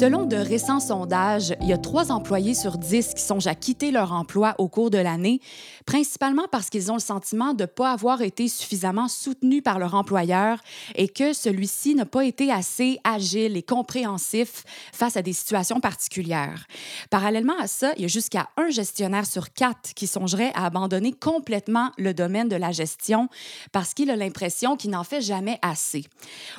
Selon de récents sondages, il y a trois employés sur dix qui songent à quitter leur emploi au cours de l'année, principalement parce qu'ils ont le sentiment de ne pas avoir été suffisamment soutenus par leur employeur et que celui-ci n'a pas été assez agile et compréhensif face à des situations particulières. Parallèlement à ça, il y a jusqu'à un gestionnaire sur quatre qui songerait à abandonner complètement le domaine de la gestion parce qu'il a l'impression qu'il n'en fait jamais assez.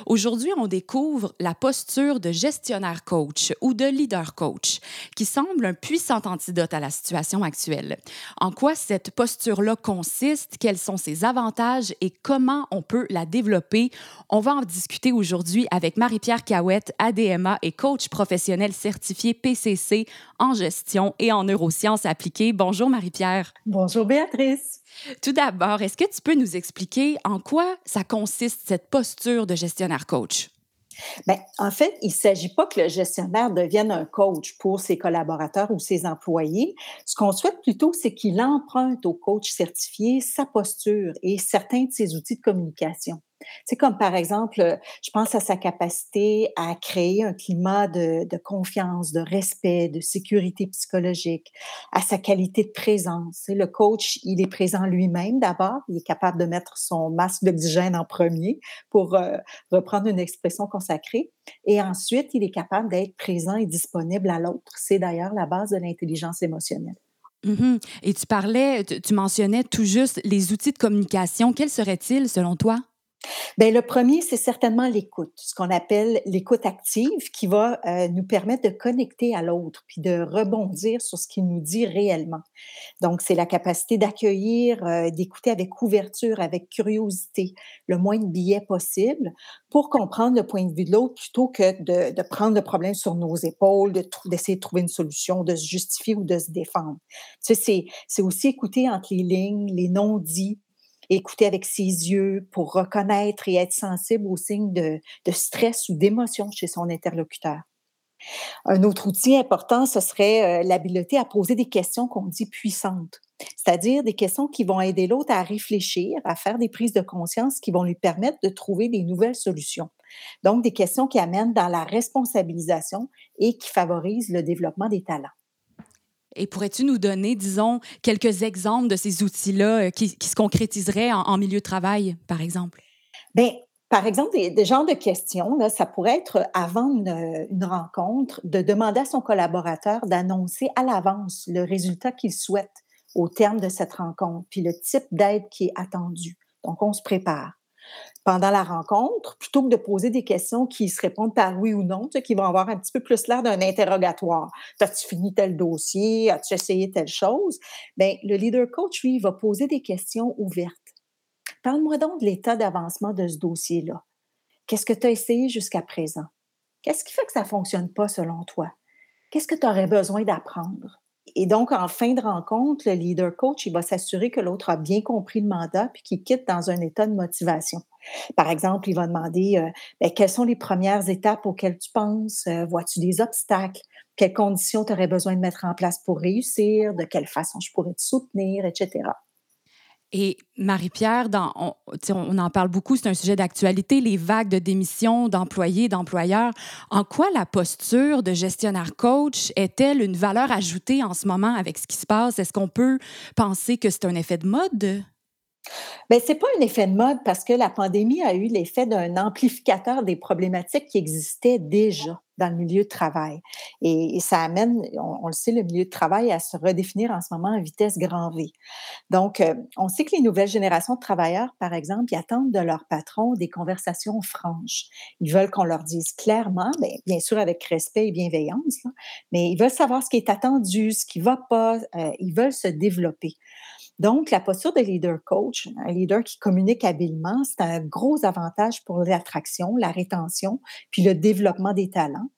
Aujourd'hui, on découvre la posture de gestionnaire coach ou de leader coach, qui semble un puissant antidote à la situation actuelle. En quoi cette posture-là consiste, quels sont ses avantages? Et comment on peut la développer? On va en discuter aujourd'hui avec Marie-Pierre Cahouette, ADMA et coach professionnel certifié PCC en gestion et en neurosciences appliquées. Bonjour Marie-Pierre. Bonjour Béatrice. Tout d'abord, est-ce que tu peux nous expliquer en quoi ça consiste cette posture de gestionnaire coach? Bien, en fait, il ne s'agit pas que le gestionnaire devienne un coach pour ses collaborateurs ou ses employés. Ce qu'on souhaite plutôt, c'est qu'il emprunte au coach certifié sa posture et certains de ses outils de communication. C'est comme par exemple, euh, je pense à sa capacité à créer un climat de, confiance, de respect, de sécurité psychologique, à sa qualité de présence. Le coach, il est présent lui-même d'abord, il est capable de mettre son masque d'oxygène en premier pour euh, reprendre une expression consacrée. Et ensuite, il est capable d'être présent et disponible à l'autre. C'est d'ailleurs la base de l'intelligence émotionnelle. Mm-hmm. Et tu parlais, tu mentionnais tout juste les outils de communication. Quels seraient-ils selon toi? Bien, le premier, c'est certainement l'écoute, ce qu'on appelle l'écoute active, qui va euh, nous permettre de connecter à l'autre, puis de rebondir sur ce qu'il nous dit réellement. Donc, c'est la capacité d'accueillir, euh, d'écouter avec ouverture, avec curiosité, le moins de billets possible, pour comprendre le point de vue de l'autre, plutôt que de, de, prendre le problème sur nos épaules, d'essayer de, trouver une solution, de se justifier ou de se défendre. Tu sais, c'est aussi écouter entre les lignes, les non-dits, écouter avec ses yeux pour reconnaître et être sensible aux signes de, stress ou d'émotion chez son interlocuteur. Un autre outil important, ce serait euh, l'habileté à poser des questions qu'on dit puissantes, c'est-à-dire des questions qui vont aider l'autre à réfléchir, à faire des prises de conscience qui vont lui permettre de trouver des nouvelles solutions. Donc, des questions qui amènent dans la responsabilisation et qui favorisent le développement des talents. Et pourrais-tu nous donner, disons, quelques exemples de ces outils-là euh, qui, se concrétiseraient en, milieu de travail, par exemple? Bien, par exemple, des, genres de questions, ça pourrait être avant une, une, rencontre, de demander à son collaborateur d'annoncer à l'avance le résultat qu'il souhaite au terme de cette rencontre, puis le type d'aide qui est attendu. Donc, on se prépare pendant la rencontre, plutôt que de poser des questions qui se répondent par oui ou non, qui vont avoir un petit peu plus l'air d'un interrogatoire. As-tu fini tel dossier? As-tu essayé telle chose? Bien, le leader coach, lui, va poser des questions ouvertes. Parle-moi donc de l'état d'avancement de ce dossier-là. Qu'est-ce que tu as essayé jusqu'à présent? Qu'est-ce qui fait que ça ne fonctionne pas selon toi? Qu'est-ce que tu aurais besoin d'apprendre? Et donc, en fin de rencontre, le leader coach, il va s'assurer que l'autre a bien compris le mandat puis qu'il quitte dans un état de motivation. Par exemple, il va demander euh, bien, quelles sont les premières étapes auxquelles tu penses, euh, vois-tu des obstacles, quelles conditions tu aurais besoin de mettre en place pour réussir, de quelle façon je pourrais te soutenir, etc. Et Marie-Pierre, on, en parle beaucoup, c'est un sujet d'actualité, les vagues de démission d'employés, d'employeurs. En quoi la posture de gestionnaire coach est-elle une valeur ajoutée en ce moment avec ce qui se passe? Est-ce qu'on peut penser que c'est un effet de mode? Bien, ce n'est pas un effet de mode parce que la pandémie a eu l'effet d'un amplificateur des problématiques qui existaient déjà dans le milieu de travail. Et, ça amène, on, le sait, le milieu de travail à se redéfinir en ce moment en vitesse grand V. Donc, euh, on sait que les nouvelles générations de travailleurs, par exemple, ils attendent de leur patron des conversations franches. Ils veulent qu'on leur dise clairement, bien, bien, sûr avec respect et bienveillance, mais ils veulent savoir ce qui est attendu, ce qui ne va pas. Euh, ils veulent se développer. Donc, la posture de leader coach, un leader qui communique habilement, c'est un gros avantage pour l'attraction, la rétention, puis le développement des talents.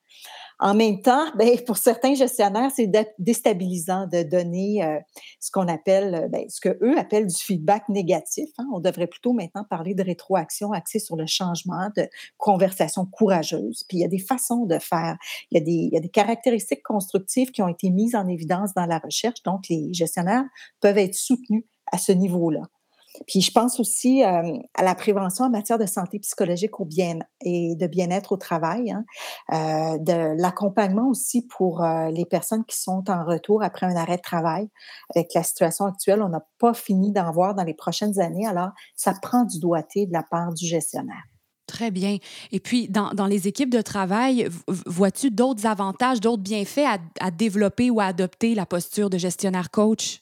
En même temps, ben, pour certains gestionnaires, c'est déstabilisant de donner euh, ce qu'on appelle, euh, ben, ce qu'eux appellent du feedback négatif. Hein. On devrait plutôt maintenant parler de rétroaction axée sur le changement, de conversation courageuse. Puis il y a des façons de faire. Il y a des, il y a des caractéristiques constructives qui ont été mises en évidence dans la recherche. Donc, les gestionnaires peuvent être soutenus à ce niveau-là. Puis je pense aussi à la prévention en matière de santé psychologique au et de bien-être au travail, hein. euh, de l'accompagnement aussi pour les personnes qui sont en retour après un arrêt de travail. Avec la situation actuelle, on n'a pas fini d'en voir dans les prochaines années, alors ça prend du doigté de la part du gestionnaire. Très bien. Et puis, dans, les équipes de travail, vois-tu d'autres avantages, d'autres bienfaits à, à développer ou à adopter la posture de gestionnaire coach?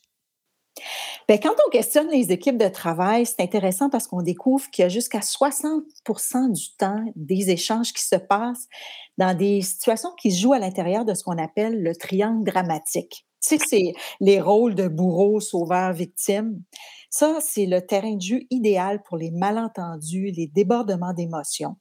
Bien, quand on questionne les équipes de travail, c'est intéressant parce qu'on découvre qu'il y a jusqu'à 60% du temps des échanges qui se passent dans des situations qui se jouent à l'intérieur de ce qu'on appelle le triangle dramatique. Tu sais, c'est les rôles de bourreau, sauveur, victime. Ça, c'est le terrain de jeu idéal pour les malentendus, les débordements d'émotions.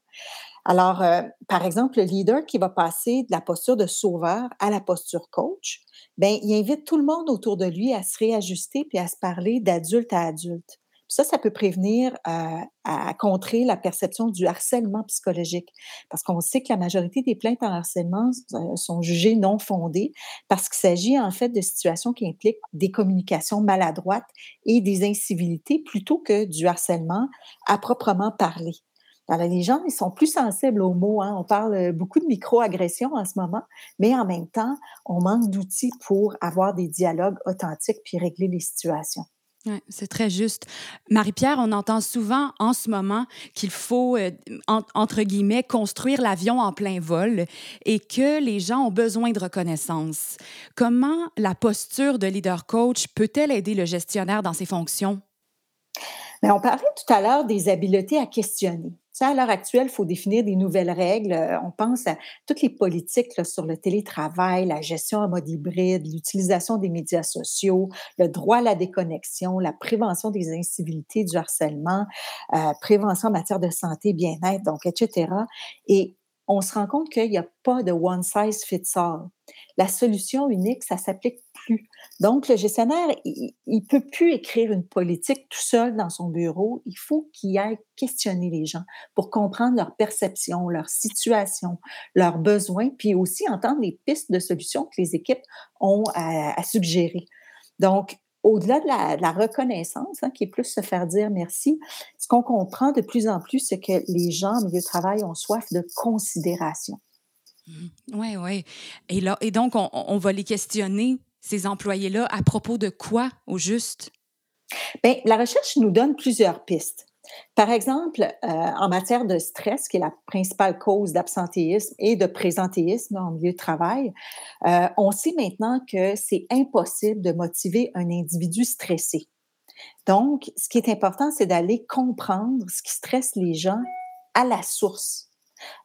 Alors, euh, par exemple, le leader qui va passer de la posture de sauveur à la posture coach, ben, il invite tout le monde autour de lui à se réajuster puis à se parler d'adulte à adulte. Ça, ça peut prévenir euh, à contrer la perception du harcèlement psychologique. Parce qu'on sait que la majorité des plaintes en harcèlement euh, sont jugées non fondées parce qu'il s'agit en fait de situations qui impliquent des communications maladroites et des incivilités plutôt que du harcèlement à proprement parler. Alors, les gens, ils sont plus sensibles aux mots. Hein. On parle euh, beaucoup de micro-agressions en ce moment, mais en même temps, on manque d'outils pour avoir des dialogues authentiques puis régler les situations. Oui, c'est très juste. Marie-Pierre, on entend souvent en ce moment qu'il faut, euh, entre guillemets, construire l'avion en plein vol et que les gens ont besoin de reconnaissance. Comment la posture de leader coach peut-elle aider le gestionnaire dans ses fonctions? Mais on parlait tout à l'heure des habiletés à questionner. Ça, à l'heure actuelle, il faut définir des nouvelles règles. Euh, on pense à toutes les politiques sur le télétravail, la gestion en mode hybride, l'utilisation des médias sociaux, le droit à la déconnexion, la prévention des incivilités, du harcèlement, euh, prévention en matière de santé, bien-être, donc, etc. Et on se rend compte qu'il n'y a pas de one size fits all. La solution unique, ça s'applique plus. Donc, le gestionnaire, il ne peut plus écrire une politique tout seul dans son bureau. Il faut qu'il aille questionner les gens pour comprendre leur perception, leur situation, leurs besoins, puis aussi entendre les pistes de solutions que les équipes ont à, à suggérer. Donc, au-delà de la, reconnaissance, hein, qui est plus se faire dire merci, ce qu'on comprend de plus en plus, c'est que les gens au milieu de travail ont soif de considération. Oui, mmh. oui. Et, là, et donc, on, va les questionner, ces employés-là, à propos de quoi au juste? Bien, la recherche nous donne plusieurs pistes. Par exemple, euh, en matière de stress, qui est la principale cause d'absentéisme et de présentéisme en milieu de travail, euh, on sait maintenant que c'est impossible de motiver un individu stressé. Donc, ce qui est important, c'est d'aller comprendre ce qui stresse les gens à la source.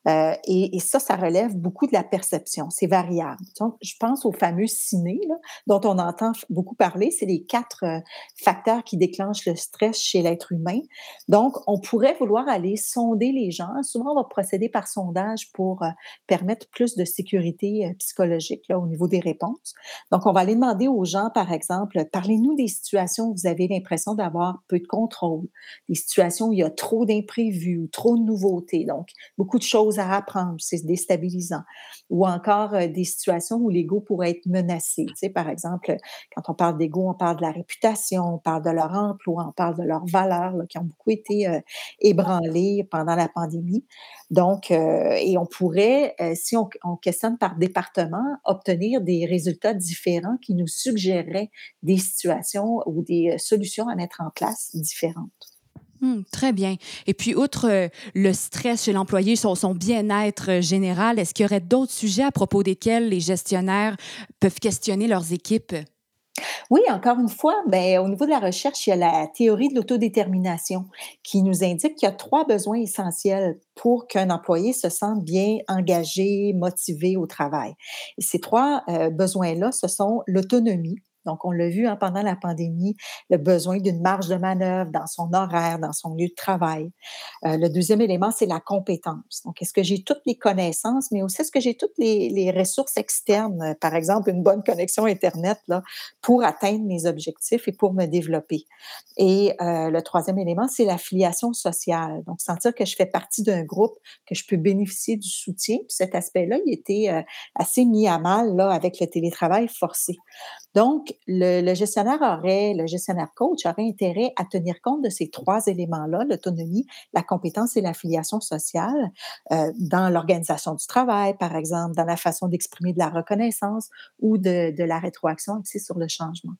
Euh, et, ça, ça relève beaucoup de la perception. C'est variable. Donc, je pense au fameux ciné, dont on entend beaucoup parler. C'est les quatre euh, facteurs qui déclenchent le stress chez l'être humain. Donc, on pourrait vouloir aller sonder les gens. Souvent, on va procéder par sondage pour euh, permettre plus de sécurité psychologique au niveau des réponses. Donc, on va aller demander aux gens, par exemple, parlez-nous des situations où vous avez l'impression d'avoir peu de contrôle, des situations où il y a trop d'imprévus ou trop de nouveautés. Donc, beaucoup de choses à apprendre, c'est déstabilisant. Ou encore euh, des situations où l'ego pourrait être menacé. Tu sais, par exemple, quand on parle d'ego, on parle de la réputation, on parle de leur emploi, on parle de leurs valeurs qui ont beaucoup été euh, ébranlées pendant la pandémie. Donc, euh, et on pourrait, si on, on, questionne par département, obtenir des résultats différents qui nous suggéreraient des situations ou des solutions à mettre en place différentes. Hum, très bien. Et puis, outre euh, le stress chez l'employé, son, son bien-être euh, général, est-ce qu'il y aurait d'autres sujets à propos desquels les gestionnaires peuvent questionner leurs équipes? Oui, encore une fois, ben, au niveau de la recherche, il y a la théorie de l'autodétermination qui nous indique qu'il y a trois besoins essentiels pour qu'un employé se sente bien engagé, motivé au travail. Et ces trois euh, besoins-là, ce sont l'autonomie, Donc, on l'a vu hein, pendant la pandémie, le besoin d'une marge de manœuvre dans son horaire, dans son lieu de travail. Euh, le deuxième élément, c'est la compétence. Donc, est-ce que j'ai toutes les connaissances, mais aussi est-ce que j'ai toutes les, ressources externes, euh, par exemple une bonne connexion Internet pour atteindre mes objectifs et pour me développer? Et euh, le troisième élément, c'est l'affiliation sociale. Donc, sentir que je fais partie d'un groupe, que je peux bénéficier du soutien. Puis cet aspect-là, il était assez mis à mal avec le télétravail forcé. Donc, le, gestionnaire aurait, le gestionnaire coach aurait intérêt à tenir compte de ces trois éléments-là, l'autonomie, la compétence et l'affiliation sociale, euh, dans l'organisation du travail, par exemple, dans la façon d'exprimer de la reconnaissance ou de, la rétroaction aussi sur le changement.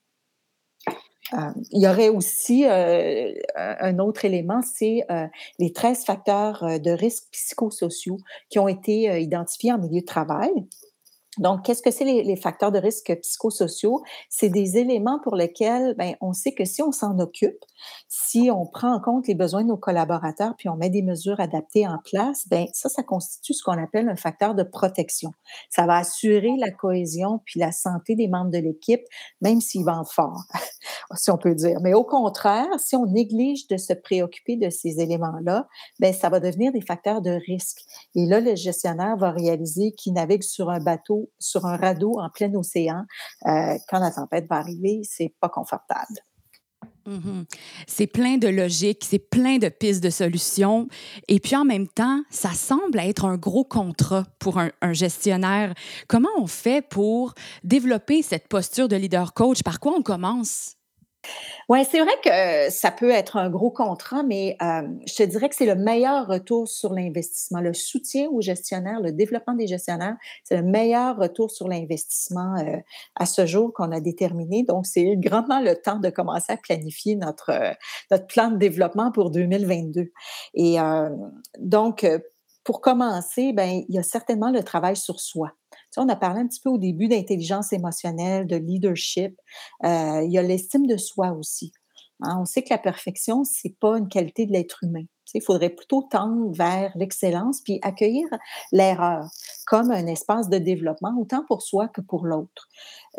Euh, il y aurait aussi euh, un autre élément, c'est les 13 facteurs de risque psychosociaux qui ont été identifiés en milieu de travail. Donc, qu'est-ce que c'est les, facteurs de risque psychosociaux? C'est des éléments pour lesquels ben, on sait que si on s'en occupe, si on prend en compte les besoins de nos collaborateurs, puis on met des mesures adaptées en place, ben, ça, ça constitue ce qu'on appelle un facteur de protection. Ça va assurer la cohésion puis la santé des membres de l'équipe, même s'ils vendent fort, si on peut dire. Mais au contraire, si on néglige de se préoccuper de ces éléments-là, ben, ça va devenir des facteurs de risque. Et là, le gestionnaire va réaliser qu'il navigue sur un bateau sur un radeau en plein océan, euh, quand la tempête va arriver, c'est pas confortable. Mm-hmm. C'est plein de logique, c'est plein de pistes de solutions. Et puis en même temps, ça semble être un gros contrat pour un, un gestionnaire. Comment on fait pour développer cette posture de leader coach? Par quoi on commence? Oui, c'est vrai que ça peut être un gros contrat, mais euh, je te dirais que c'est le meilleur retour sur l'investissement. Le soutien aux gestionnaires, le développement des gestionnaires, c'est le meilleur retour sur l'investissement euh, à ce jour qu'on a déterminé. Donc, c'est grandement le temps de commencer à planifier notre, euh, notre plan de développement pour 2022. Et donc, pour commencer, ben, il y a certainement le travail sur soi. On a parlé un petit peu au début d'intelligence émotionnelle, de leadership. Euh, il y a l'estime de soi aussi. Hein. On sait que la perfection, c'est pas une qualité de l'être humain. Il faudrait plutôt tendre vers l'excellence puis accueillir l'erreur comme un espace de développement, autant pour soi que pour l'autre.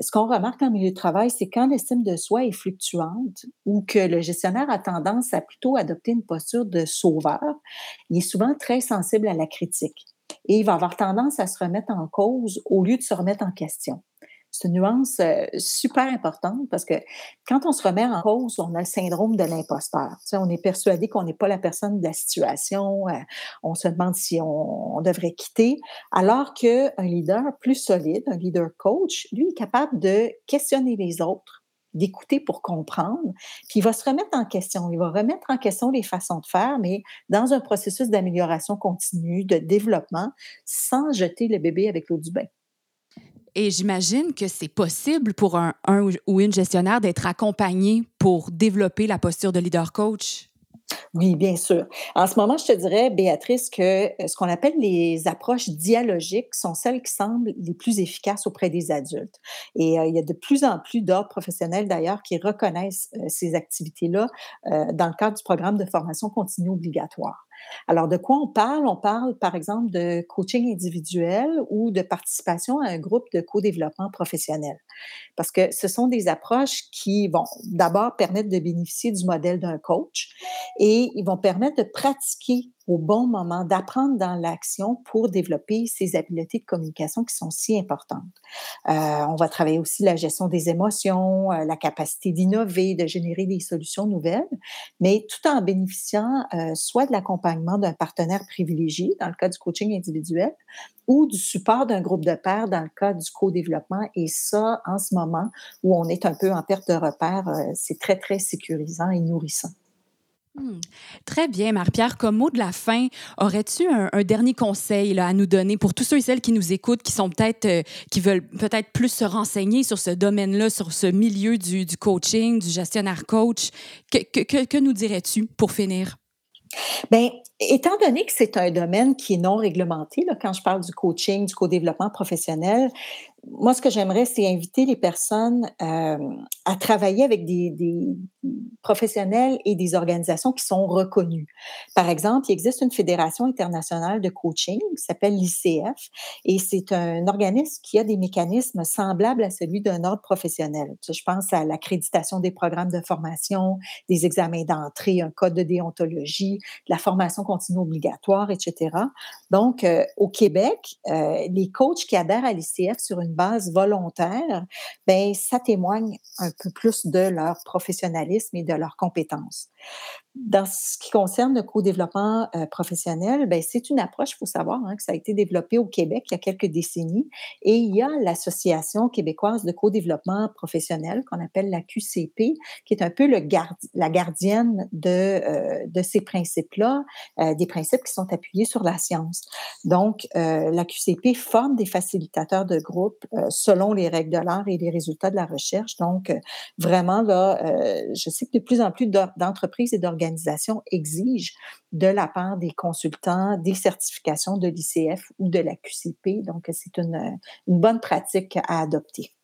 Ce qu'on remarque en milieu de travail, c'est quand l'estime de soi est fluctuante ou que le gestionnaire a tendance à plutôt adopter une posture de sauveur, il est souvent très sensible à la critique et il va avoir tendance à se remettre en cause au lieu de se remettre en question. C'est une nuance super importante parce que quand on se remet en cause, on a le syndrome de l'imposteur. On est persuadé qu'on n'est pas la personne de la situation. On se demande si on, devrait quitter. Alors qu'un leader plus solide, un leader coach, lui est capable de questionner les autres, d'écouter pour comprendre, puis il va se remettre en question. Il va remettre en question les façons de faire, mais dans un processus d'amélioration continue, de développement, sans jeter le bébé avec l'eau du bain. Et j'imagine que c'est possible pour un, ou une gestionnaire d'être accompagné pour développer la posture de leader coach? Oui, bien sûr. En ce moment, je te dirais, Béatrice, que euh, ce qu'on appelle les approches dialogiques sont celles qui semblent les plus efficaces auprès des adultes. Et euh, il y a de plus en plus d'ordres professionnels, d'ailleurs, qui reconnaissent euh, ces activités-là dans le cadre du programme de formation continue obligatoire. Alors, de quoi on parle? On parle, par exemple, de coaching individuel ou de participation à un groupe de co-développement professionnel. Parce que ce sont des approches qui vont d'abord permettre de bénéficier du modèle d'un coach et ils vont permettre de pratiquer au bon moment, d'apprendre dans l'action pour développer ces habiletés de communication qui sont si importantes. Euh, on va travailler aussi la gestion des émotions, euh, la capacité d'innover, de générer des solutions nouvelles, mais tout en bénéficiant euh, soit de l'accompagnement d'un partenaire privilégié dans le cas du coaching individuel ou du support d'un groupe de pairs dans le cas du co-développement. Et ça, en ce moment où on est un peu en perte de repère, c'est très, très sécurisant et nourrissant. Hmm. Très bien, Marie-Pierre. Comme mot de la fin, aurais-tu un, dernier conseil à nous donner pour tous ceux et celles qui nous écoutent, qui sont peut-être, euh, qui veulent peut-être plus se renseigner sur ce domaine-là, sur ce milieu du, coaching, du gestionnaire coach? Que, nous dirais-tu pour finir? Bien, étant donné que c'est un domaine qui est non réglementé, quand je parle du coaching, du co-développement professionnel, moi, ce que j'aimerais, c'est inviter les personnes euh, à travailler avec des, professionnels et des organisations qui sont reconnues. Par exemple, il existe une fédération internationale de coaching qui s'appelle l'ICF et c'est un organisme qui a des mécanismes semblables à celui d'un ordre professionnel. Je pense à l'accréditation des programmes de formation, des examens d'entrée, un code de déontologie, la formation continue obligatoire, etc. Donc, euh, au Québec, euh, les coachs qui adhèrent à l'ICF sur une base volontaire, ben ça témoigne un peu plus de leur professionnalisme et de leurs compétences. Dans ce qui concerne le co-développement euh, professionnel, ben, c'est une approche, il faut savoir, hein, que ça a été développé au Québec il y a quelques décennies. Et il y a l'Association québécoise de co-développement professionnel, qu'on appelle la QCP, qui est un peu le la gardienne de, euh, de ces principes-là, euh, des principes qui sont appuyés sur la science. Donc, la QCP forme des facilitateurs de groupe selon les règles de l'art et les résultats de la recherche. Donc, vraiment, là, je sais que de plus en plus d'entreprises et d'organisations organisation exige de la part des consultants des certifications de l'ICF ou de la QCP. Donc, c'est une, une bonne pratique à adopter.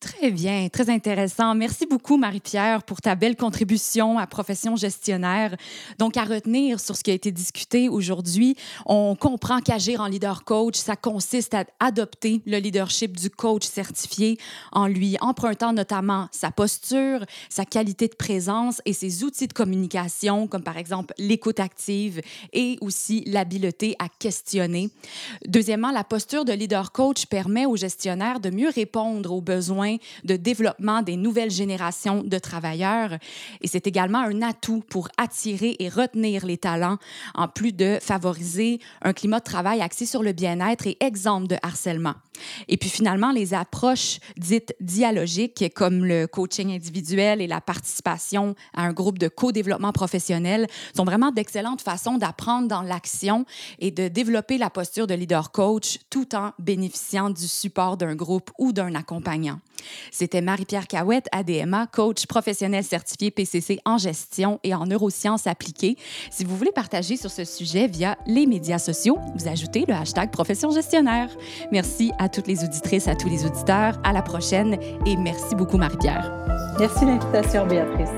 Très bien, très intéressant. Merci beaucoup, Marie-Pierre, pour ta belle contribution à Profession gestionnaire. Donc, à retenir sur ce qui a été discuté aujourd'hui, on comprend qu'agir en leader coach, ça consiste à adopter le leadership du coach certifié en lui empruntant notamment sa posture, sa qualité de présence et ses outils de communication, comme par exemple l'écoute active et aussi l'habileté à questionner. Deuxièmement, la posture de leader coach permet aux gestionnaires de mieux répondre aux besoins de développement des nouvelles générations de travailleurs. Et c'est également un atout pour attirer et retenir les talents, en plus de favoriser un climat de travail axé sur le bien-être et exempt de harcèlement. Et puis finalement, les approches dites dialogiques, comme le coaching individuel et la participation à un groupe de co-développement professionnel, sont vraiment d'excellentes façons d'apprendre dans l'action et de développer la posture de leader coach tout en bénéficiant du support d'un groupe ou d'un accompagnant. C'était Marie-Pierre Cahouette, ADMA, coach professionnel certifié PCC en gestion et en neurosciences appliquées. Si vous voulez partager sur ce sujet via les médias sociaux, vous ajoutez le hashtag profession gestionnaire. Merci à toutes les auditrices, à tous les auditeurs. À la prochaine et merci beaucoup, Marie-Pierre. Merci l'invitation, Béatrice.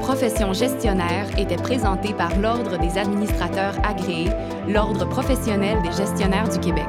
Profession gestionnaire était présentée par l'Ordre des administrateurs agréés, l'Ordre professionnel des gestionnaires du Québec.